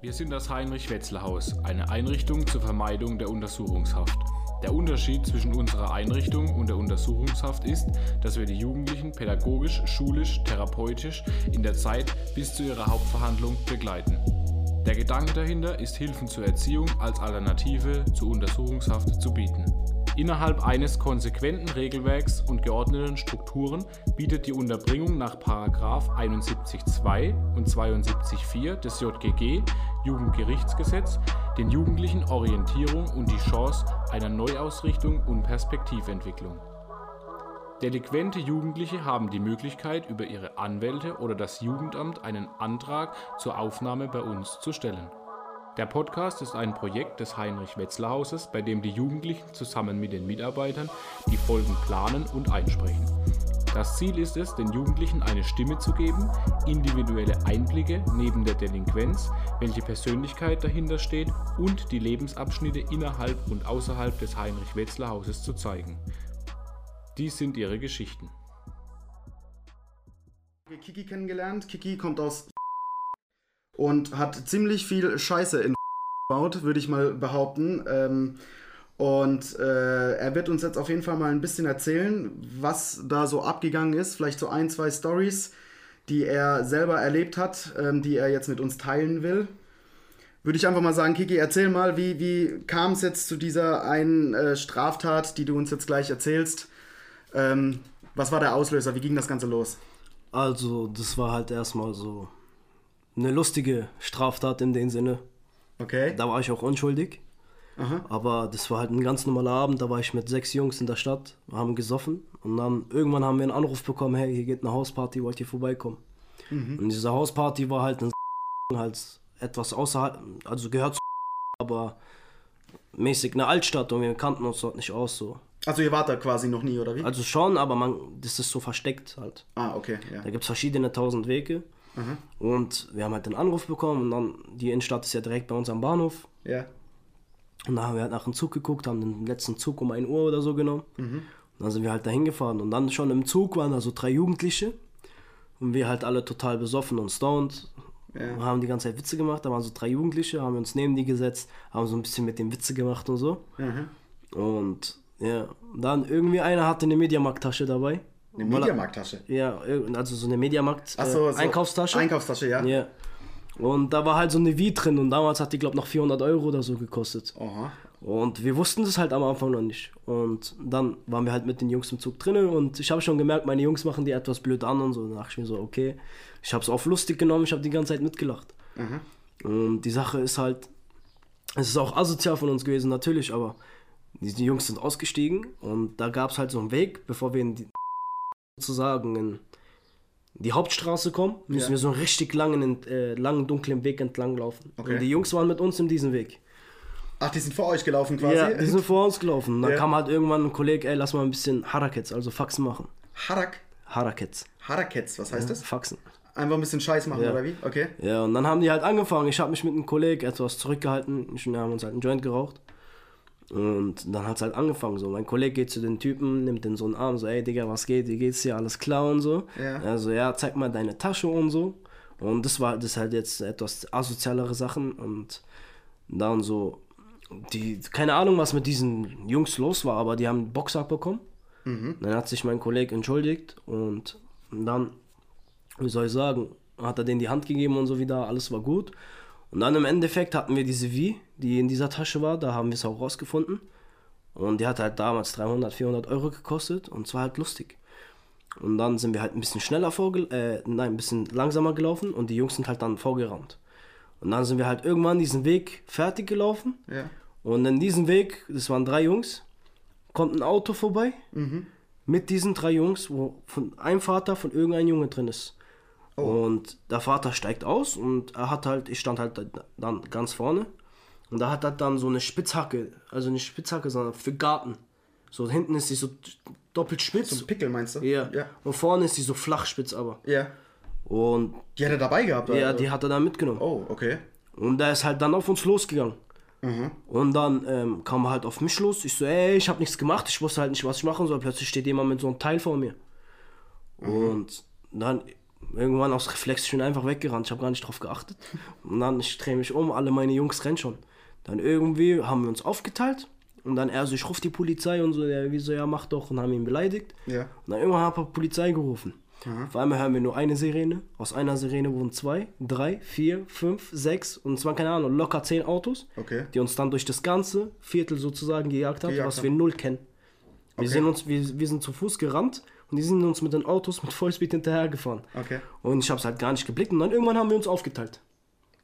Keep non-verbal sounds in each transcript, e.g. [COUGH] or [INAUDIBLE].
Wir sind das Heinrich-Wetzler-Haus, eine Einrichtung zur Vermeidung der Untersuchungshaft. Der Unterschied zwischen unserer Einrichtung und der Untersuchungshaft ist, dass wir die Jugendlichen pädagogisch, schulisch, therapeutisch in der Zeit bis zu ihrer Hauptverhandlung begleiten. Der Gedanke dahinter ist, Hilfen zur Erziehung als Alternative zur Untersuchungshaft zu bieten. Innerhalb eines konsequenten Regelwerks und geordneten Strukturen bietet die Unterbringung nach 71.2 und 72.4 des JGG Jugendgerichtsgesetz den Jugendlichen Orientierung und die Chance einer Neuausrichtung und Perspektiventwicklung. Delinquente Jugendliche haben die Möglichkeit, über ihre Anwälte oder das Jugendamt einen Antrag zur Aufnahme bei uns zu stellen. Der Podcast ist ein Projekt des Heinrich-Wetzler-Hauses, bei dem die Jugendlichen zusammen mit den Mitarbeitern die Folgen planen und einsprechen. Das Ziel ist es, den Jugendlichen eine Stimme zu geben, individuelle Einblicke neben der Delinquenz, welche Persönlichkeit dahinter steht und die Lebensabschnitte innerhalb und außerhalb des Heinrich-Wetzler-Hauses zu zeigen. Dies sind ihre Geschichten. Kiki kennengelernt. Kiki kommt aus und hat ziemlich viel Scheiße in gebaut, würde ich mal behaupten. Ähm, und äh, er wird uns jetzt auf jeden Fall mal ein bisschen erzählen, was da so abgegangen ist. Vielleicht so ein, zwei Stories, die er selber erlebt hat, ähm, die er jetzt mit uns teilen will. Würde ich einfach mal sagen, Kiki, erzähl mal, wie, wie kam es jetzt zu dieser einen äh, Straftat, die du uns jetzt gleich erzählst? Ähm, was war der Auslöser? Wie ging das Ganze los? Also, das war halt erstmal so eine lustige Straftat in dem Sinne. Okay. Da war ich auch unschuldig. Aha. Aber das war halt ein ganz normaler Abend. Da war ich mit sechs Jungs in der Stadt, haben gesoffen. Und dann irgendwann haben wir einen Anruf bekommen: hey, hier geht eine Hausparty, wollt ihr vorbeikommen? Mhm. Und diese Hausparty war halt, ein [LAUGHS] halt etwas außerhalb, also gehört zu, [LAUGHS] aber mäßig eine Altstadt und wir kannten uns dort nicht aus so. Also ihr wart da quasi noch nie, oder wie? Also schon, aber man, das ist so versteckt halt. ah, okay, ja. Da gibt es verschiedene tausend Wege. Und wir haben halt den Anruf bekommen und dann, die Innenstadt ist ja direkt bei uns am Bahnhof. Ja. Und da haben wir halt nach dem Zug geguckt, haben den letzten Zug um 1 Uhr oder so genommen. Und dann sind wir halt dahin gefahren. Und dann schon im Zug waren da so drei Jugendliche. Und wir halt alle total besoffen und stoned. Ja. Und haben die ganze Zeit Witze gemacht. Da waren so drei Jugendliche, haben wir uns neben die gesetzt, haben so ein bisschen mit dem Witze gemacht und so. Mhm. Und ja, dann irgendwie einer hatte eine Mediamarkt-Tasche dabei. Eine Mediamarkttasche. Ja, also so eine Mediamarkt Ach so, äh, Einkaufstasche. Ja. Ja. Und da war halt so eine Wie drin und damals hat die, glaube ich, noch 400 Euro oder so gekostet. Aha. Und wir wussten das halt am Anfang noch nicht. Und dann waren wir halt mit den Jungs im Zug drinnen und ich habe schon gemerkt, meine Jungs machen die etwas blöd an und so. Da dachte ich mir so, okay. Ich habe es auf lustig genommen, ich habe die ganze Zeit mitgelacht. Und die Sache ist halt, es ist auch asozial von uns gewesen, natürlich, aber die Jungs sind ausgestiegen und da gab es halt so einen Weg, bevor wir in die, sozusagen in die Hauptstraße kommen, müssen Ja. wir so einen richtig langen, äh, langen, dunklen Weg entlang laufen. Okay. Und die Jungs waren mit uns in diesem Weg. Ach, die sind vor euch gelaufen quasi? Ja, die sind vor uns gelaufen. Dann Ja. kam halt irgendwann ein Kollege, ey, lass mal ein bisschen Harakets, also Faxen machen. Harak. Harakets. Harakets, was heißt das? Faxen. Einfach ein bisschen Scheiß machen, Ja. oder wie? Okay. Ja, und dann haben die halt angefangen. Ich habe mich mit einem Kollegen etwas zurückgehalten. Wir haben uns halt einen Joint geraucht. Und dann hat es halt angefangen. So, mein Kollege geht zu den Typen, nimmt den so einen Arm, so, ey Digga, was geht, wie geht's dir, alles klar und so. Ja. Also, ja, zeig mal deine Tasche und so. Und das war das halt jetzt etwas asozialere Sachen. Und dann so, die, keine Ahnung, was mit diesen Jungs los war, aber die haben einen Boxsack bekommen. Dann hat sich mein Kollege entschuldigt und dann, wie soll ich sagen, hat er denen die Hand gegeben und so wieder, alles war gut. Und dann im Endeffekt hatten wir diese Wie, die in dieser Tasche war, da haben wir es auch rausgefunden. Und die hat halt damals 300, 400 Euro gekostet und es war halt lustig. Und dann sind wir halt ein bisschen schneller vorge äh, nein, ein bisschen langsamer gelaufen und die Jungs sind halt dann vorgerannt. Und dann sind wir halt irgendwann diesen Weg fertig gelaufen. Ja. Und in diesem Weg, das waren drei Jungs, kommt ein Auto vorbei mit diesen drei Jungs, wo von einem Vater von irgendeinem Junge drin ist. Und der Vater steigt aus und er hat halt, ich stand halt dann ganz vorne und da hat er dann so eine Spitzhacke, also nicht Spitzhacke, sondern für Garten. So hinten ist sie so doppelt spitz. So ein Pickel meinst du? ja. Ja. Und vorne ist sie so flach spitz aber. Ja. Und Die hat er dabei gehabt, oder? ja, die hat er dann mitgenommen. Oh, okay. Und der ist halt dann auf uns losgegangen. Und dann ähm, kam er halt auf mich los. Ich so, ey, ich habe nichts gemacht. Ich wusste halt nicht, was ich machen soll. Plötzlich steht jemand mit so einem Teil vor mir. Und dann, irgendwann aus Reflex schon einfach weggerannt. Ich habe gar nicht drauf geachtet. Und dann, ich drehe mich um, alle meine Jungs rennen schon. Dann irgendwie haben wir uns aufgeteilt. Und dann er so, ich rufe die Polizei und so, der wie so, ja, mach doch. Und haben ihn beleidigt. Ja. Und dann irgendwann habe ich Polizei gerufen. Auf einmal hören wir nur eine Sirene. Aus einer Sirene wurden zwei, drei, vier, fünf, sechs und es waren keine Ahnung, locker zehn Autos, Okay. die uns dann durch das ganze Viertel sozusagen gejagt haben, Gejagt was haben. wir null kennen. Wir, Okay. sind uns, wir, wir sind zu Fuß gerannt und die sind uns mit den Autos mit Vollspeed hinterhergefahren. Okay. Und ich habe es halt gar nicht geblickt und dann irgendwann haben wir uns aufgeteilt.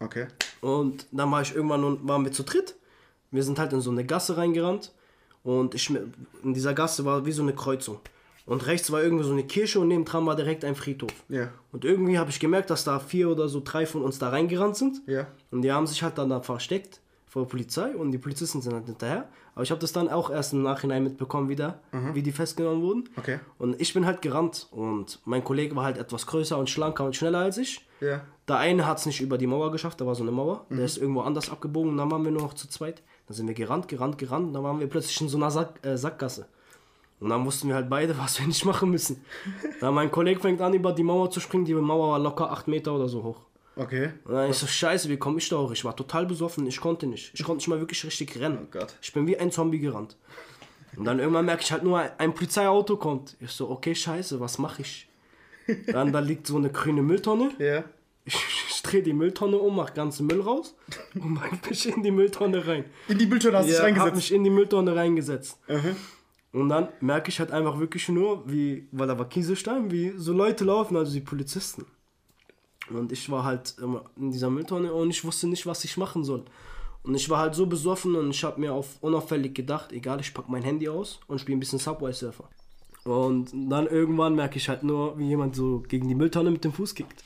Okay. Und dann war ich irgendwann und waren wir zu dritt. Wir sind halt in so eine Gasse reingerannt. Und ich, in dieser Gasse war wie so eine Kreuzung. Und rechts war irgendwie so eine Kirche und nebendran war direkt ein Friedhof. Ja. Und irgendwie habe ich gemerkt, dass da vier oder so drei von uns da reingerannt sind. Ja. Und die haben sich halt dann da versteckt vor der Polizei und die Polizisten sind halt hinterher. Aber ich habe das dann auch erst im Nachhinein mitbekommen wieder, wie die festgenommen wurden. Okay. Und ich bin halt gerannt und mein Kollege war halt etwas größer und schlanker und schneller als ich. Ja. Der eine hat es nicht über die Mauer geschafft, da war so eine Mauer. Der ist irgendwo anders abgebogen und dann waren wir nur noch zu zweit. Dann sind wir gerannt, gerannt, gerannt und dann waren wir plötzlich in so einer Sack, äh, Sackgasse. Und dann wussten wir halt beide, [LAUGHS] was wir nicht machen müssen. Dann mein Kollege fängt an, über die Mauer zu springen. Die Mauer war locker 8 Meter oder so hoch. Okay. Und dann ich so, scheiße, wie komme ich da hoch? Ich war total besoffen, ich konnte nicht. Ich konnte nicht mal wirklich richtig rennen. Oh Gott. Ich bin wie ein Zombie gerannt. Und dann irgendwann merke ich halt nur, ein Polizeiauto kommt. Ich so, okay, scheiße, was mache ich? Dann da liegt so eine grüne Mülltonne. Ja. Ich, ich drehe die Mülltonne um, mach ganzen Müll raus und mach mich in die Mülltonne rein. In die Bildschirme hast du dich Ja, hab reingesetzt. mich in die Mülltonne reingesetzt. Mhm. Und dann merke ich halt einfach wirklich nur, wie, weil da war Kieselstein, wie so Leute laufen, also die Polizisten. Und ich war halt immer in dieser Mülltonne und ich wusste nicht, was ich machen soll. Und ich war halt so besoffen und ich habe mir auf unauffällig gedacht, egal, ich pack mein Handy aus und spiele ein bisschen Subway Surfer. Und dann irgendwann merke ich halt nur, wie jemand so gegen die Mülltonne mit dem Fuß kickt.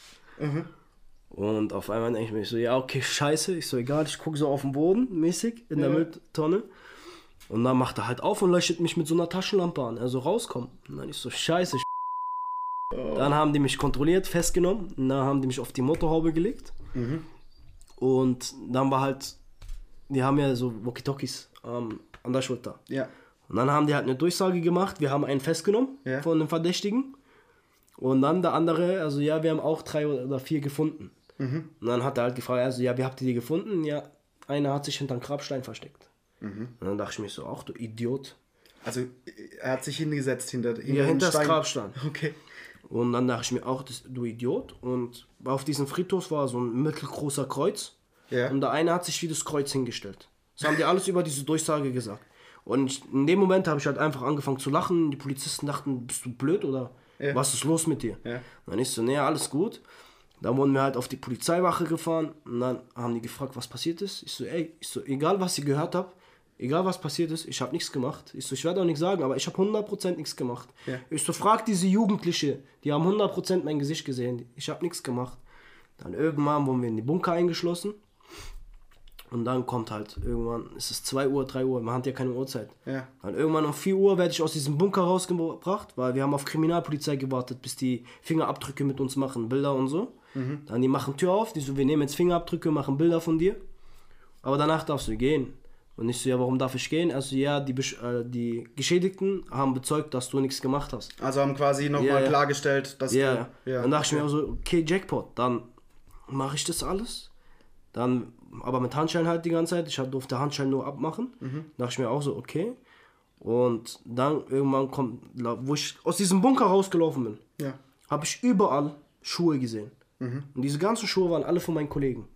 Und auf einmal denke ich mir so, ja, okay, scheiße. Ich so, egal, ich gucke so auf den Boden, mäßig, in der Ja. Mülltonne. Und dann macht er halt auf und leuchtet mich mit so einer Taschenlampe an. Also rauskommen. Und dann ich so, scheiße. Dann haben die mich kontrolliert, festgenommen. Dann haben die mich auf die Motorhaube gelegt. Und dann war halt, die haben ja so Walkie-Talkies ähm, an der Schulter. Ja. Und dann haben die halt eine Durchsage gemacht, wir haben einen festgenommen Ja. von einem Verdächtigen. Und dann der andere, also ja, wir haben auch drei oder vier gefunden. Und dann hat er halt gefragt, also ja, wie habt ihr die gefunden? Ja, einer hat sich hinter einem Grabstein versteckt. Und dann dachte ich mir so, ach du Idiot. Also er hat sich hingesetzt hinter, hinter, Ja, hinter das Stein. Grabstein. Okay. Und dann dachte ich mir auch, das, du Idiot. Und auf diesem Friedhof war so ein mittelgroßer Kreuz. Ja. Und der eine hat sich wie das Kreuz hingestellt. Das haben die alles über diese Durchsage gesagt. Und in dem Moment habe ich halt einfach angefangen zu lachen. Die Polizisten dachten, bist du blöd oder Ja. was ist los mit dir? Und dann ich so, nee, alles gut. Dann wurden wir halt auf die Polizeiwache gefahren und dann haben die gefragt, was passiert ist. Ich so, ey, ich so, egal was ihr gehört habt, egal was passiert ist, ich habe nichts gemacht. Ich so, ich werde auch nichts sagen, aber ich habe 100% nichts gemacht. Ja. Ich so, frag diese Jugendliche, die haben 100% mein Gesicht gesehen. Ich habe nichts gemacht. Dann irgendwann wurden wir in die Bunker eingeschlossen. Und dann kommt halt irgendwann, es ist 2 Uhr, 3 Uhr, man hat ja keine Uhrzeit. Ja. Dann irgendwann um 4 Uhr werde ich aus diesem Bunker rausgebracht, weil wir haben auf Kriminalpolizei gewartet, bis die Fingerabdrücke mit uns machen, Bilder und so. Dann die machen Tür auf, die so, wir nehmen jetzt Fingerabdrücke, machen Bilder von dir. Aber danach darfst du gehen. Und ich so, ja, warum darf ich gehen? Also ja, die, äh, die Geschädigten haben bezeugt, dass du nichts gemacht hast. Also haben quasi nochmal Ja, ja. klargestellt, dass Ja, du. ja. Dann dachte ich mir auch so, okay, Jackpot, dann mache ich das alles. Dann, aber mit Handschellen halt die ganze Zeit. Ich durfte Handschellen nur abmachen. Dachte ich mir auch so, okay. Und dann irgendwann kommt, wo ich aus diesem Bunker rausgelaufen bin, Ja. habe ich überall Schuhe gesehen. Und diese ganzen Schuhe waren alle von meinen Kollegen.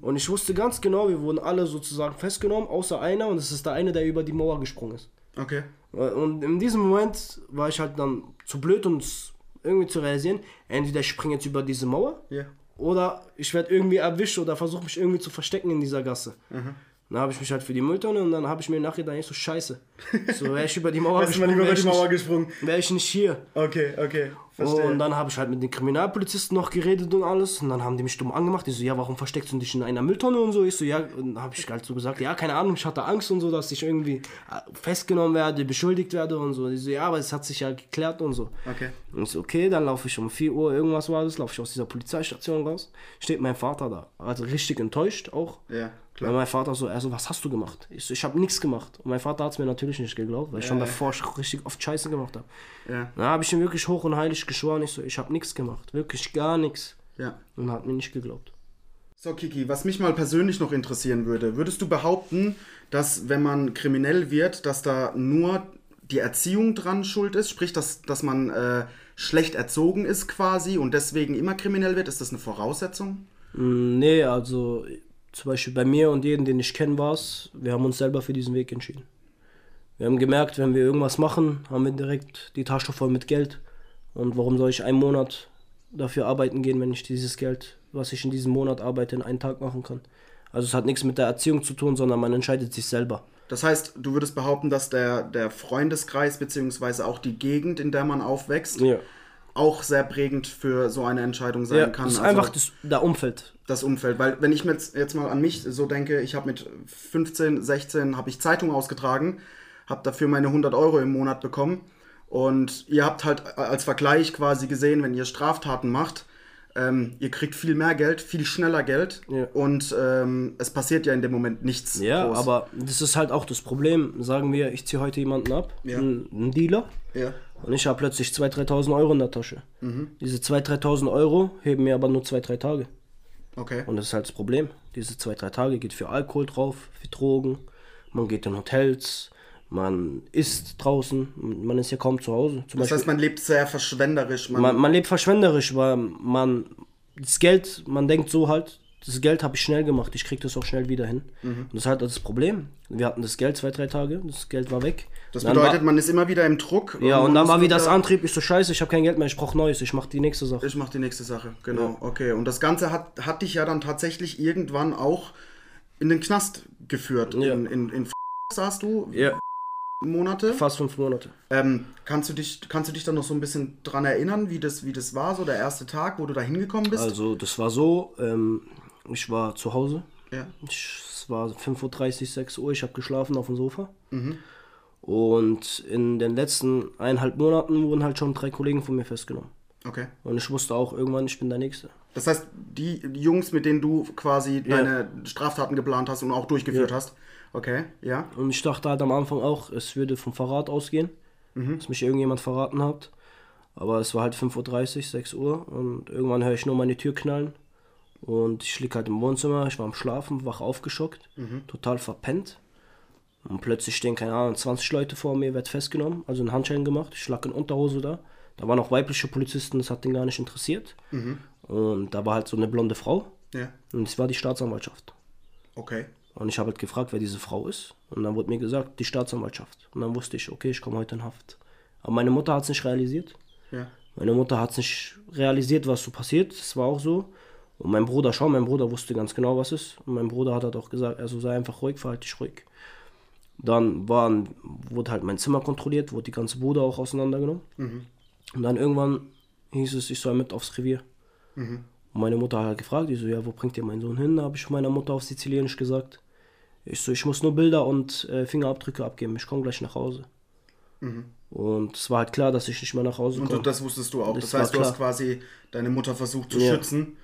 Und ich wusste ganz genau, wir wurden alle sozusagen festgenommen, außer einer. Und es ist der eine, der über die Mauer gesprungen ist. Okay. Und in diesem Moment war ich halt dann zu blöd, um es irgendwie zu realisieren. Entweder ich springe jetzt über diese Mauer Ja. oder ich werde irgendwie erwischt oder versuche mich irgendwie zu verstecken in dieser Gasse. Dann habe ich mich halt für die Mülltonne und dann habe ich mir nachher dann so scheiße. So wäre ich [LAUGHS] über die Mauer wär über die ich Mauer gesprungen. Wäre ich nicht hier. Okay, okay. Verstehe. Und dann habe ich halt mit den Kriminalpolizisten noch geredet und alles. Und dann haben die mich dumm angemacht. Die so, ja, warum versteckst du dich in einer Mülltonne und so? Ich so, ja, und dann habe ich halt so gesagt, ja, keine Ahnung, ich hatte Angst und so, dass ich irgendwie äh, festgenommen werde, beschuldigt werde und so. Die so, ja, aber es hat sich ja geklärt und so. okay. Und ich so, okay, dann laufe ich um 4 Uhr, irgendwas war das, laufe ich aus dieser Polizeistation raus. Steht mein Vater da. Also richtig enttäuscht auch. Ja, Weil mein Vater so, er so, was hast du gemacht? Ich so, ich habe nichts gemacht. Und mein Vater hat es mir natürlich nicht geglaubt, weil ich schon Ja. davor sch- richtig oft Scheiße gemacht habe. Ja. Dann habe ich ihn wirklich hoch und heilig geschworen, ich so, ich habe nichts gemacht, wirklich gar nichts. Ja. Und hat mir nicht geglaubt. So, Kiki, was mich mal persönlich noch interessieren würde, würdest du behaupten, dass wenn man kriminell wird, dass da nur die Erziehung dran schuld ist, sprich, dass, dass man äh, schlecht erzogen ist quasi und deswegen immer kriminell wird? Ist das eine Voraussetzung? Mm, Nee, also zum Beispiel bei mir und jedem, den ich kenne, war es, wir haben uns selber für diesen Weg entschieden. Wir haben gemerkt, wenn wir irgendwas machen, haben wir direkt die Tasche voll mit Geld. Und warum soll ich einen Monat dafür arbeiten gehen, wenn ich dieses Geld, was ich in diesem Monat arbeite, in einen Tag machen kann? Also es hat nichts mit der Erziehung zu tun, sondern man entscheidet sich selber. Das heißt, du würdest behaupten, dass der, der Freundeskreis beziehungsweise auch die Gegend, in der man aufwächst, Ja. auch sehr prägend für so eine Entscheidung sein Ja, kann. das ist Also- einfach das, der Umfeld. das Umfeld. Weil wenn ich mir jetzt, jetzt mal an mich so denke, ich habe mit 15, 16 habe ich Zeitung ausgetragen, habe dafür meine 100 Euro im Monat bekommen und ihr habt halt als Vergleich quasi gesehen, wenn ihr Straftaten macht, ähm, ihr kriegt viel mehr Geld, viel schneller Geld Ja. und ähm, es passiert ja in dem Moment nichts. Ja, groß. aber das ist halt auch das Problem. Sagen wir, ich ziehe heute jemanden ab, Ja. einen, Dealer, Ja. und ich habe plötzlich 2.000, 3.000 Euro in der Tasche. Mhm. Diese 2.000, 3.000 Euro heben mir aber nur 2, 3 Tage. Okay. Und das ist halt das Problem. Diese 2, 3 Tage geht für Alkohol drauf, für Drogen, man geht in Hotels, man isst draußen, man ist ja kaum zu Hause. Zum Das Beispiel, heißt, man lebt sehr verschwenderisch. Man, man, man lebt verschwenderisch, weil man das Geld, man denkt so halt, das Geld habe ich schnell gemacht, ich kriege das auch schnell wieder hin. Mhm. Und das ist halt das Problem. Wir hatten das Geld zwei, drei Tage, das Geld war weg. das bedeutet, war, man ist immer wieder im Druck. Ja, und man dann war wie das wieder- Antrieb, ich so scheiße, ich habe kein Geld mehr, ich brauche Neues, ich mache die nächste Sache. Ich mache die nächste Sache, genau. Okay, und das Ganze hat, hat dich ja dann tatsächlich irgendwann auch in den Knast geführt. Ja. In, in, in saßt du Ja, Monate. fast fünf Monate. Ähm, kannst, du dich, kannst du dich dann noch so ein bisschen dran erinnern, wie das, wie das war, so der erste Tag, wo du da hingekommen bist? Also, das war so, ähm, ich war zu Hause, ja. ich, es war 5.30 Uhr, 6 Uhr, ich habe geschlafen auf dem Sofa. Und in den letzten eineinhalb Monaten wurden halt schon drei Kollegen von mir festgenommen. Okay. Und ich wusste auch irgendwann, ich bin der Nächste. Das heißt, die Jungs, mit denen du quasi deine Straftaten geplant hast und auch durchgeführt Ja. hast. Okay, ja. Und ich dachte halt am Anfang auch, es würde vom Verrat ausgehen, dass mich irgendjemand verraten hat. Aber es war halt 5.30 Uhr, 6 Uhr und irgendwann höre ich nur meine Tür knallen. Und ich lieg halt im Wohnzimmer, ich war am Schlafen, wach aufgeschockt, total verpennt. Und plötzlich stehen, keine Ahnung, 20 Leute vor mir, werd festgenommen, also einen Handschellen gemacht, ich lag in Unterhose da. Da waren auch weibliche Polizisten, das hat den gar nicht interessiert. Und da war halt so eine blonde Frau Ja. und es war die Staatsanwaltschaft. Okay. Und ich habe halt gefragt, wer diese Frau ist. Und dann wurde mir gesagt, die Staatsanwaltschaft. Und dann wusste ich, okay, ich komme heute in Haft. Aber meine Mutter hat es nicht realisiert. Ja. Meine Mutter hat es nicht realisiert, was so passiert. Das war auch so. Und mein Bruder schon, mein Bruder wusste ganz genau, was ist. Und mein Bruder hat halt auch gesagt, also sei einfach ruhig, verhalte dich ruhig. Dann waren, wurde halt mein Zimmer kontrolliert, wurde die ganze Bude auch auseinandergenommen. Und dann irgendwann hieß es, ich soll mit aufs Revier. Und meine Mutter hat gefragt, die so, ja, wo bringt ihr meinen Sohn hin? Da habe ich meiner Mutter auf Sizilienisch gesagt. Ich so, ich muss nur Bilder und äh, Fingerabdrücke abgeben, ich komme gleich nach Hause. Und es war halt klar, dass ich nicht mehr nach Hause Und komme. das wusstest du auch. Das, Das heißt, du hast klar. quasi deine Mutter versucht zu Ja. schützen.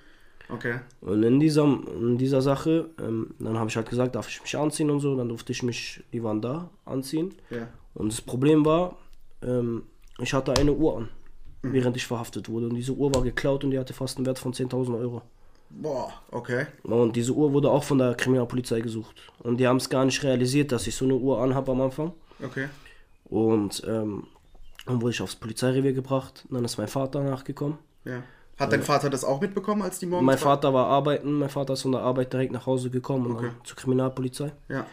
Okay. Und in dieser, in dieser Sache, ähm, dann habe ich halt gesagt, darf ich mich anziehen und so. Dann durfte ich mich, die waren da, anziehen. Ja. Und das Problem war, ähm, ich hatte eine Uhr an, während ich verhaftet wurde. Und diese Uhr war geklaut und die hatte fast einen Wert von 10.000 Euro. Boah, okay. Und diese Uhr wurde auch von der Kriminalpolizei gesucht. Und die haben es gar nicht realisiert, dass ich so eine Uhr anhabe am Anfang. Okay. Und ähm, dann wurde ich aufs Polizeirevier gebracht. Und dann ist mein Vater nachgekommen. Ja. Hat dein Vater das auch mitbekommen, als die morgens Mein Vater war arbeiten, mein Vater ist von der Arbeit direkt nach Hause gekommen und Okay. dann zur Kriminalpolizei. Ja.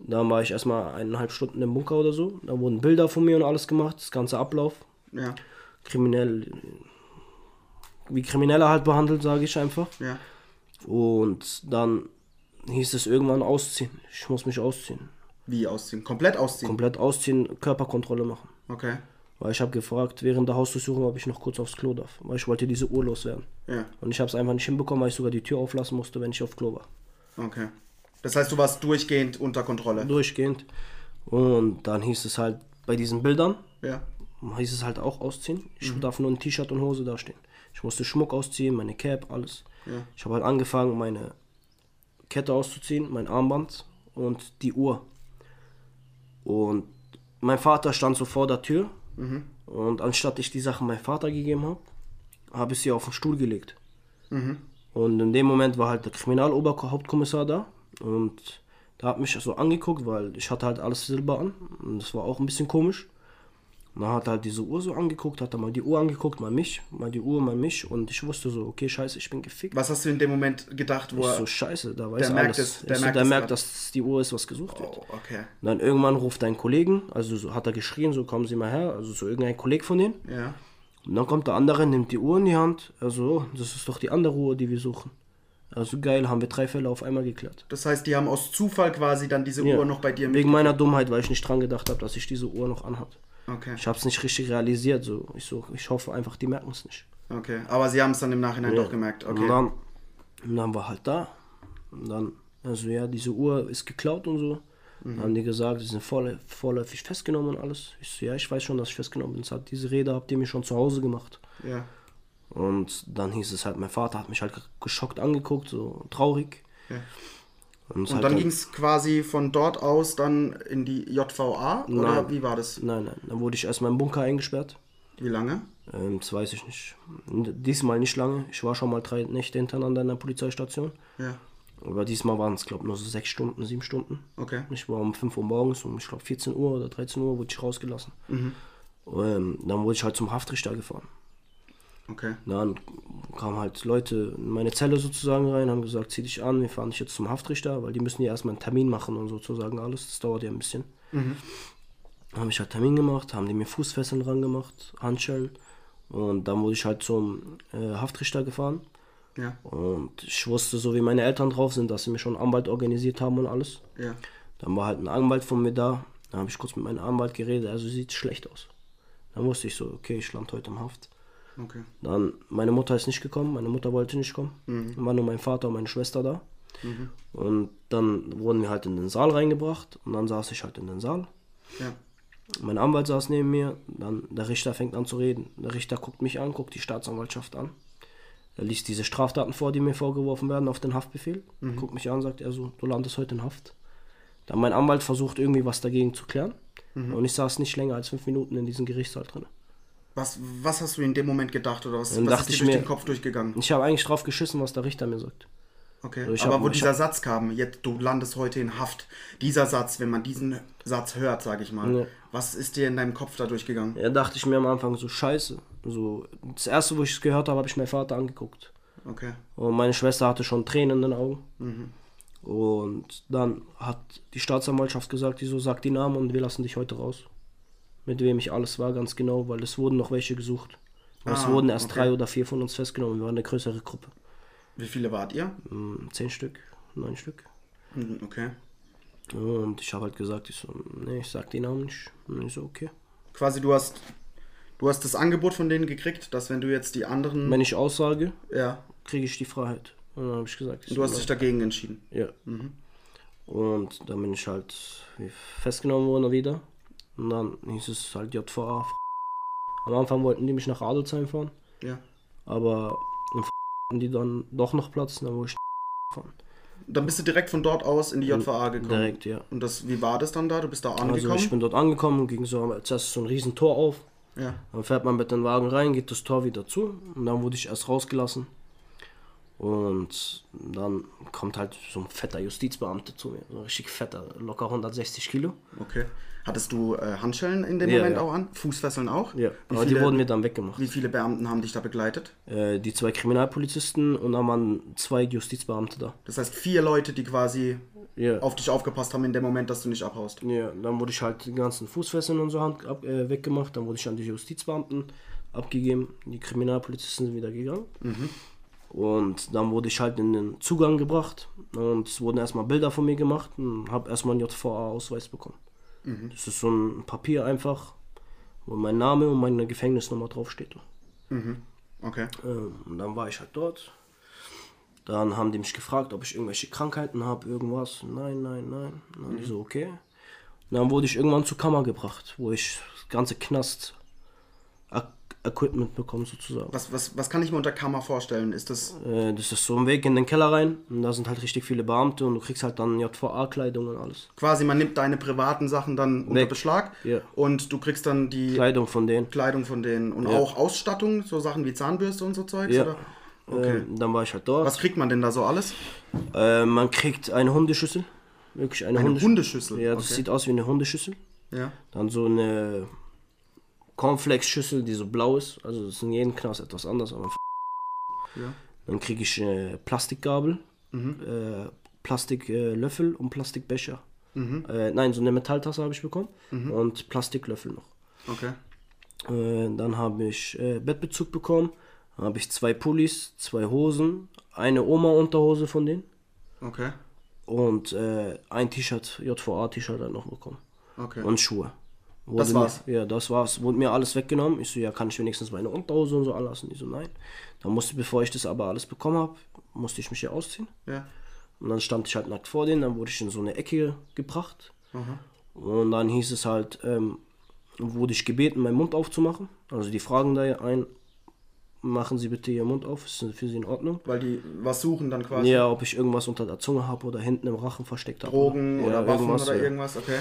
Dann war ich erstmal eineinhalb Stunden im Bunker oder so. Da wurden Bilder von mir und alles gemacht, das ganze Ablauf. Ja. Kriminell, wie Krimineller halt behandelt, sage ich einfach. Ja. Und dann hieß es irgendwann ausziehen. Ich muss mich ausziehen. Wie ausziehen? Komplett ausziehen? Komplett ausziehen, Körperkontrolle machen. okay. Weil ich habe gefragt während der Hausdurchsuchung, ob ich noch kurz aufs Klo darf. Weil ich wollte diese Uhr loswerden. Ja. Und ich habe es einfach nicht hinbekommen, weil ich sogar die Tür auflassen musste, wenn ich auf Klo war. Okay. Das heißt, du warst durchgehend unter Kontrolle. Durchgehend. Und dann hieß es halt bei diesen Bildern, Ja. Hieß es halt auch ausziehen. Ich Mhm. darf nur in T-Shirt und Hose dastehen. Ich musste Schmuck ausziehen, meine Cap, alles. Ja. Ich habe halt angefangen, meine Kette auszuziehen, mein Armband und die Uhr. Und mein Vater stand so vor der Tür Und anstatt ich die Sachen meinem Vater gegeben habe, habe ich sie auf den Stuhl gelegt. Und in dem Moment war halt der Kriminaloberhauptkommissar da und der hat mich so angeguckt, weil ich hatte halt alles Silber an und das war auch ein bisschen komisch. Und dann hat er halt diese Uhr so angeguckt, hat er mal die Uhr angeguckt, mal mich, mal die Uhr, mal mich und ich wusste so, okay, scheiße, ich bin gefickt. Was hast du in dem Moment gedacht, wo er. so, scheiße, da weiß Der er merkt alles. es, der ich so, merkt der es merkt, grad. dass es die Uhr ist, was gesucht wird. oh, okay. Und dann irgendwann ruft ein Kollegen, also so hat er geschrien, so kommen Sie mal her, also so irgendein Kollege von denen. Ja. Und dann kommt der andere, nimmt die Uhr in die Hand, also oh, das ist doch die andere Uhr, die wir suchen. Also geil, haben wir drei Fälle auf einmal geklärt. Das heißt, die haben aus Zufall quasi dann diese Ja. Uhr noch bei dir. Wegen meiner Dummheit, weil ich nicht dran gedacht habe, dass ich diese Uhr noch anhat. Okay. Ich habe es nicht richtig realisiert, so ich so, ich hoffe einfach, die merken es nicht. Okay. Aber sie haben es dann im Nachhinein doch gemerkt. Okay. Und dann, und dann war halt da. Und dann, also ja, diese Uhr ist geklaut und so. Mhm. Dann haben die gesagt, sie sind vorlä vorläufig festgenommen und alles. Ich so, ja, ich weiß schon, dass ich festgenommen bin. Hat diese Rede habt ihr mir schon zu Hause gemacht. ja. Und dann hieß es halt, mein Vater hat mich halt geschockt angeguckt, so traurig. Ja. Und, Und halt dann ging es quasi von dort aus dann in die JVA? Oder Nein. wie war das? Nein, nein, dann wurde ich erstmal im Bunker eingesperrt. Wie lange? Ähm, das weiß ich nicht. Diesmal nicht lange. Ich war schon mal drei Nächte hintereinander in der Polizeistation. Ja. Aber diesmal waren es, glaube ich, nur so sechs Stunden, sieben Stunden. Okay. Ich war um 5 Uhr morgens, um ich glaube 14 Uhr oder 13 Uhr wurde ich rausgelassen. Ähm, dann wurde ich halt zum Haftrichter gefahren. Okay. Dann kamen halt Leute in meine Zelle sozusagen rein, haben gesagt, zieh dich an, wir fahren dich jetzt zum Haftrichter, weil die müssen ja erstmal einen Termin machen und sozusagen alles. Das dauert ja ein bisschen. Dann habe ich halt Termin gemacht, haben die mir Fußfesseln dran gemacht, Handschellen. Und dann wurde ich halt zum äh, Haftrichter gefahren. Ja. Und ich wusste, so wie meine Eltern drauf sind, dass sie mir schon einen Anwalt organisiert haben und alles. Ja. Dann war halt ein Anwalt von mir da. Dann habe ich kurz mit meinem Anwalt geredet. Also sieht schlecht aus. Dann wusste ich so, okay, ich lande heute im Haft. Okay. Dann, meine Mutter ist nicht gekommen, meine Mutter wollte nicht kommen. Dann war nur mein Vater und meine Schwester da. Und dann wurden wir halt in den Saal reingebracht und dann saß ich halt in den Saal. Ja. Mein Anwalt saß neben mir, dann der Richter fängt an zu reden. Der Richter guckt mich an, guckt die Staatsanwaltschaft an. Er liest diese Straftaten vor, die mir vorgeworfen werden, auf den Haftbefehl. Guckt mich an, sagt er so, du landest heute in Haft. Dann mein Anwalt versucht irgendwie was dagegen zu klären. Und ich saß nicht länger als fünf Minuten in diesem Gerichtssaal drin. Was, was hast du in dem Moment gedacht oder was, was ist dir durch mir- den Kopf durchgegangen? Ich habe eigentlich drauf geschissen, was der Richter mir sagt. Okay. Also Aber hab- wo ich dieser hab- Satz kam, jetzt du landest heute in Haft, dieser Satz, wenn man diesen Satz hört, sage ich mal, Ja. was ist dir in deinem Kopf da durchgegangen? Ja, dachte ich mir am Anfang so, scheiße. So, das erste, wo ich es gehört habe, habe ich meinen Vater angeguckt. Okay. Und meine Schwester hatte schon Tränen in den Augen. Und dann hat die Staatsanwaltschaft gesagt, die so, sag die Namen und wir lassen dich heute raus. Mit wem ich alles war, ganz genau, weil es wurden noch welche gesucht. Aber es Ah, wurden erst okay. drei oder vier von uns festgenommen. Wir waren eine größere Gruppe. Wie viele wart ihr? Hm, Zehn Stück, neun Stück. Mhm, Okay. Und ich habe halt gesagt, ich so, nee, ich sag die Namen nicht. Und ich so, okay. Quasi du hast du hast das Angebot von denen gekriegt, dass wenn du jetzt die anderen Wenn ich aussage, ja, kriege ich die Freiheit. Und dann habe ich gesagt, ich du so, hast dich dagegen entschieden. Ja. Und dann bin ich halt festgenommen worden wieder. Und dann hieß es halt JVA. Am Anfang wollten die mich nach Adelsheim fahren, Ja. aber in hatten die dann doch noch Platz, dann wurde ich fahren. Dann bist du direkt von dort aus in die JVA gekommen. Direkt, ja. Und das wie war das dann da? Du bist da Also angekommen? ich bin dort angekommen, ging so als erstes so ein riesen Tor auf. ja. Dann fährt man mit dem Wagen rein, geht das Tor wieder zu und dann wurde ich erst rausgelassen. Und dann kommt halt so ein fetter Justizbeamter zu mir, so ein richtig fetter, locker 160 Kilo. Okay. Hattest du äh, Handschellen in dem Ja, Moment ja. auch an? Fußfesseln auch? Ja, Wie aber viele, die wurden mir dann weggemacht. wie viele Beamten haben dich da begleitet? Äh, die zwei Kriminalpolizisten und dann waren zwei Justizbeamte da. Das heißt vier Leute, die quasi Ja. auf dich aufgepasst haben in dem Moment, dass du nicht abhaust. Ja, dann wurde ich halt die ganzen Fußfesseln und so Hand ab, äh, weggemacht. Dann wurde ich an die Justizbeamten abgegeben. Die Kriminalpolizisten sind wieder gegangen. Und dann wurde ich halt in den Zugang gebracht. Und es wurden erstmal Bilder von mir gemacht und habe erstmal einen JVA-Ausweis bekommen. Das ist so ein Papier einfach, wo mein Name und meine Gefängnisnummer draufsteht. Okay. Ähm, Und dann war ich halt dort. Dann haben die mich gefragt, ob ich irgendwelche Krankheiten habe, irgendwas. Nein, nein, nein. Dann die so, okay. Und dann wurde ich irgendwann zur Kammer gebracht, wo ich das ganze Knast Equipment bekommen sozusagen. Was, was, was kann ich mir unter Kammer vorstellen? Ist das. Äh, das ist so ein Weg in den Keller rein und da sind halt richtig viele Beamte und du kriegst halt dann JVA-Kleidung und alles. Quasi, man nimmt deine privaten Sachen dann unter Weg. Beschlag Ja. und du kriegst dann die Kleidung von denen. Kleidung von denen und Ja. auch Ausstattung, so Sachen wie Zahnbürste und so Zeugs? Ja. Oder? Okay. Ähm, dann war ich halt dort. Was kriegt man denn da so alles? Äh, man kriegt eine Hundeschüssel. Wirklich eine, Eine Hundeschüssel. Hundeschüssel. Ja, das okay. sieht aus wie eine Hundeschüssel. Ja. Dann so eine Cornflakes-Schüssel, die so blau ist. Also das ist in jedem Knast etwas anders. Aber Ja. Dann kriege ich eine Plastikgabel, äh, Plastiklöffel und Plastikbecher. Äh, nein, so eine Metalltasse habe ich bekommen und Plastiklöffel noch. Okay. Äh, dann habe ich äh, Bettbezug bekommen. Habe ich zwei Pullis, zwei Hosen, eine Oma-Unterhose von denen Okay. und äh, ein T-Shirt, JVA-T-Shirt dann noch bekommen. Okay. Und Schuhe. Wurde Das war's? Mir, ja, das war's. Wurde mir alles weggenommen. Ich so, ja, kann ich wenigstens meine Unterhose und so anlassen? Ich so, nein. Dann musste, bevor ich das aber alles bekommen habe, musste ich mich hier ausziehen. ja. Und dann stand ich halt nackt vor denen, dann wurde ich in so eine Ecke gebracht. Aha. Und dann hieß es halt, ähm, wurde ich gebeten, meinen Mund aufzumachen. Also die fragen da ein, machen Sie bitte Ihren Mund auf, ist für Sie in Ordnung? Weil die was suchen dann quasi. Ja, ob ich irgendwas unter der Zunge habe oder hinten im Rachen versteckt habe. Drogen Ja, oder Waffen irgendwas, oder ja. irgendwas, okay.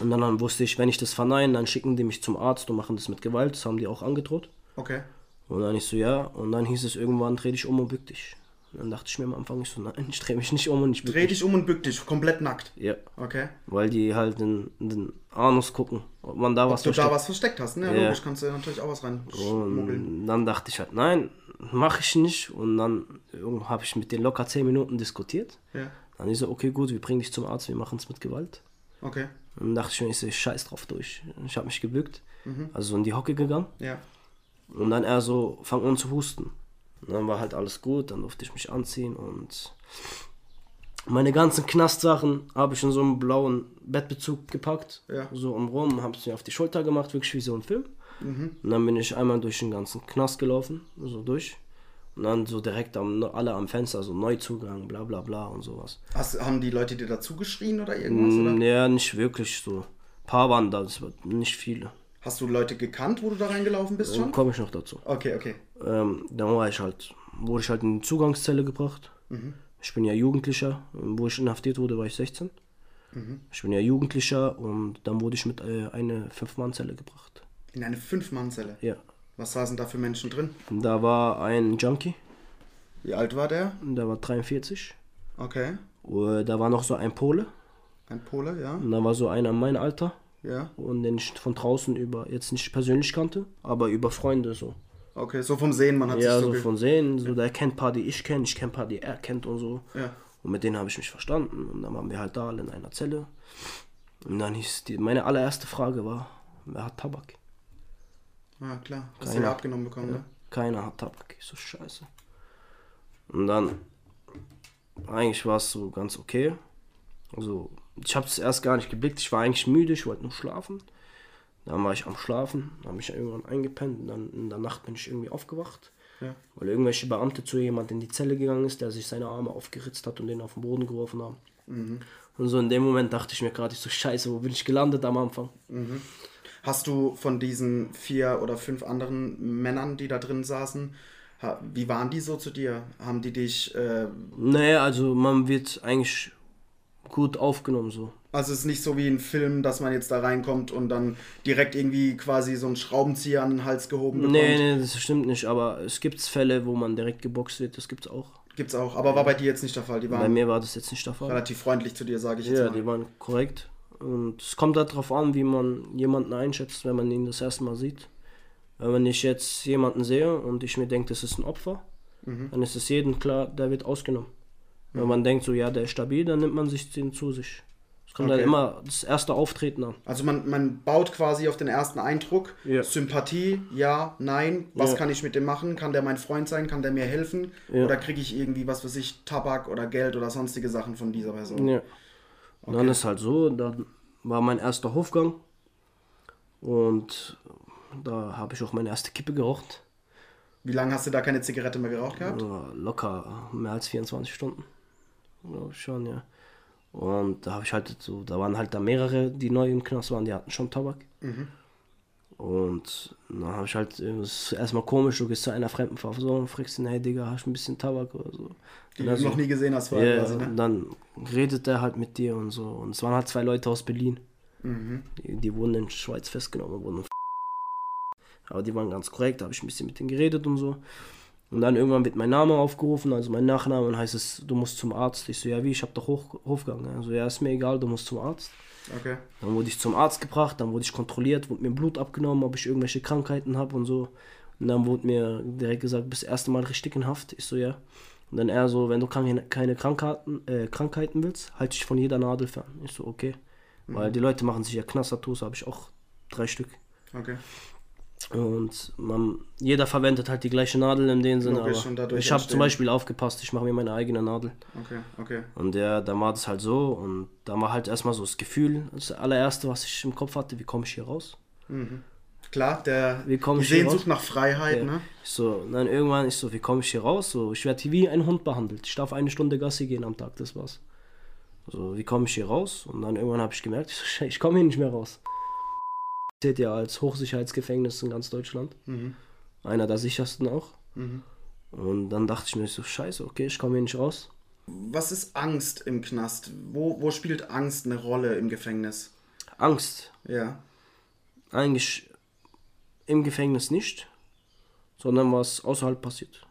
Und dann, dann wusste ich, wenn ich das verneine, dann schicken die mich zum Arzt und machen das mit Gewalt. Das haben die auch angedroht. Okay. Und dann ich so, ja. Und dann hieß es irgendwann, dreh dich um und bück dich. Und dann dachte ich mir am Anfang, ich so, nein, [LAUGHS] ich drehe mich nicht um und ich bück Dreh mich. dich um und bück dich, komplett nackt. Ja, Okay. weil die halt in, in den Anus gucken, ob man da was Ob du da versteckt. was versteckt hast, ne? Ja. Logisch, kannst du natürlich auch was reinschmuggeln. Und dann dachte ich halt, nein, mache ich nicht. Und dann habe ich mit denen locker 10 Minuten diskutiert. Ja. Dann ist so, okay, gut, wir bringen dich zum Arzt, wir machen es mit Gewalt. Okay. Und dann dachte ich mir, ich so, ich scheiß drauf durch. Ich habe mich gebückt, Mhm. also in die Hocke gegangen. Ja. Und dann er so, fang an zu husten. Und dann war halt alles gut, dann durfte ich mich anziehen und meine ganzen Knastsachen habe ich in so einen blauen Bettbezug gepackt. Ja. So umrum, habe es mir auf die Schulter gemacht, wirklich wie so ein Film. Mhm. Und dann bin ich einmal durch den ganzen Knast gelaufen, so durch. Und dann so direkt am, alle am Fenster, so Neuzugang, bla bla bla und sowas. Hast, haben die Leute dir dazu geschrien oder irgendwas? Oder? Mm, Ja, nicht wirklich so. Ein paar waren da, das waren nicht viele. Hast du Leute gekannt, wo du da reingelaufen bist schon? Komme ich noch dazu. Okay, okay. Ähm, dann war ich halt, wurde ich halt in die Zugangszelle gebracht. Ich bin ja Jugendlicher. Wo ich inhaftiert wurde, war ich 16. Ich bin ja Jugendlicher und dann wurde ich mit äh, eine Fünf-Mann-Zelle gebracht. In eine Fünf-Mann-Zelle. Ja. Was saßen da für Menschen drin? Da war ein Junkie, Wie alt war der? der war 43. Okay. Äh, Da war noch so ein Pole. Ein Pole, ja. Und da war so einer mein Alter. Ja. Und den ich von draußen über, jetzt nicht persönlich kannte, aber über Freunde so. Okay, so vom Sehen, man hat Ja, sich so. so von sehen, so der kennt ein paar, die ich kenne, ich kenne ein paar, die er kennt und so. Ja. Und mit denen habe ich mich verstanden. Und dann waren wir halt da alle in einer Zelle. Und dann hieß die, meine allererste Frage war, wer hat Tabak? Ah, klar. Hast du Keiner. ja abgenommen bekommen, ne? Keiner hat. Ich so, scheiße. Und dann, eigentlich war es so ganz okay. Also, ich habe es erst gar nicht geblickt. Ich war eigentlich müde, ich wollte nur schlafen. Dann war ich am Schlafen, habe ich ja irgendwann eingepennt und dann in der Nacht bin ich irgendwie aufgewacht. Ja. Weil irgendwelche Beamte zu jemand in die Zelle gegangen ist, der sich seine Arme aufgeritzt hat und den auf den Boden geworfen haben. Und so in dem Moment dachte ich mir gerade, ich so scheiße, wo bin ich gelandet am Anfang? Hast du von diesen vier oder fünf anderen Männern, die da drin saßen, wie waren die so zu dir? Haben die dich, äh, Nee, also man wird eigentlich gut aufgenommen so. also es ist nicht so wie ein Film, dass man jetzt da reinkommt und dann direkt irgendwie quasi so einen Schraubenzieher an den Hals gehoben bekommt? Nee, nee, das stimmt nicht, aber es gibt Fälle, wo man direkt geboxt wird, das gibt's auch. Gibt's auch, aber war bei dir jetzt nicht der Fall. Die Bei waren mir war das jetzt nicht der Fall. relativ freundlich zu dir, sage ich jetzt Ja, mal. die waren korrekt. Und es kommt halt darauf an, wie man jemanden einschätzt, wenn man ihn das erste Mal sieht. Wenn ich jetzt jemanden sehe und ich mir denke, das ist ein Opfer, Mhm. dann ist es jedem klar, der wird ausgenommen. Wenn man denkt, so ja, der ist stabil, dann nimmt man sich den zu sich. Es kommt Okay. halt immer das erste Auftreten an. Also man, man baut quasi auf den ersten Eindruck. Ja. Sympathie, ja, nein. Was Ja. kann ich mit dem machen? Kann der mein Freund sein? Kann der mir helfen? Ja. Oder kriege ich irgendwie, was weiß ich, Tabak oder Geld oder sonstige Sachen von dieser Person? Und dann ist halt so, dann war mein erster Hofgang und da habe ich auch meine erste Kippe geraucht. Wie lange hast du da keine Zigarette mehr geraucht gehabt? Locker mehr als 24 Stunden. Glaub ich schon, ja. Und da habe ich halt so, da waren halt da mehrere, die neu im Knast waren, die hatten schon Tabak. Und dann habe ich halt, es ist erstmal komisch, du gehst zu einer fremden Person und fragst ihn, hey Digga, hast du ein bisschen Tabak oder so. Die du so, noch nie gesehen hast vorher ja, quasi, ne? und dann redet er halt mit dir und so. Und es waren halt zwei Leute aus Berlin. Mhm. Die, die wurden in Schweiz festgenommen wurden [LAUGHS] aber die waren ganz korrekt, da habe ich ein bisschen mit denen geredet und so. Und dann irgendwann wird mein Name aufgerufen, also mein Nachname, und heißt es, du musst zum Arzt. Ich so, ja wie, ich habe doch hoch, Hofgang. Also ja, ist mir egal, du musst zum Arzt. Okay. Dann wurde ich zum Arzt gebracht, dann wurde ich kontrolliert, wurde mir Blut abgenommen, ob ich irgendwelche Krankheiten habe und so. Und dann wurde mir direkt gesagt, bist das erste Mal richtig in Haft. Ich so, ja. Und dann er so, wenn du keine, Krankheiten, äh, Krankheiten willst, halte dich von jeder Nadel fern. Ich so, okay. Weil die Leute machen sich ja Knastertos, habe ich auch drei Stück. Okay. Und man, jeder verwendet halt die gleiche Nadel in dem Sinne. Logisch, aber ich habe zum Beispiel aufgepasst, ich mache mir meine eigene Nadel. Okay. Okay. Und der, da war das halt so und da war halt erstmal so das Gefühl, das allererste, was ich im Kopf hatte, wie komme ich hier raus? Klar, der Wie die ich hier Sehnsucht raus? nach Freiheit, Ja. ne? Ich so, dann irgendwann, ich so, wie komme ich hier raus? So, ich werde wie ein Hund behandelt. Ich darf eine Stunde Gassi gehen am Tag, das war's. So, wie komme ich hier raus? Und dann irgendwann habe ich gemerkt, [LAUGHS] ich, ich komme hier nicht mehr raus. Zählt ja als Hochsicherheitsgefängnis in ganz Deutschland. Mhm. Einer der sichersten auch. Mhm. Und dann dachte ich mir so, scheiße, okay, ich komme hier nicht raus. Was ist Angst im Knast? Wo, wo spielt Angst eine Rolle im Gefängnis? Angst. Ja. Eigentlich im Gefängnis nicht, sondern was außerhalb passiert.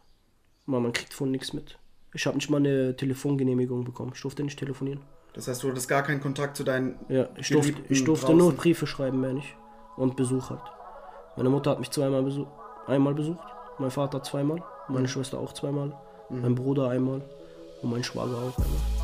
Man kriegt von nichts mit. Ich habe nicht mal eine Telefongenehmigung bekommen. Ich durfte nicht telefonieren. Das heißt, du hattest gar keinen Kontakt zu deinen. Ja, ich durfte, ich durfte nur Briefe schreiben, mehr nicht. Und Besuch halt. Meine Mutter hat mich zweimal besucht. Einmal besucht. Mein Vater zweimal. Meine Schwester auch zweimal. Mein Bruder einmal. Und mein Schwager auch einmal.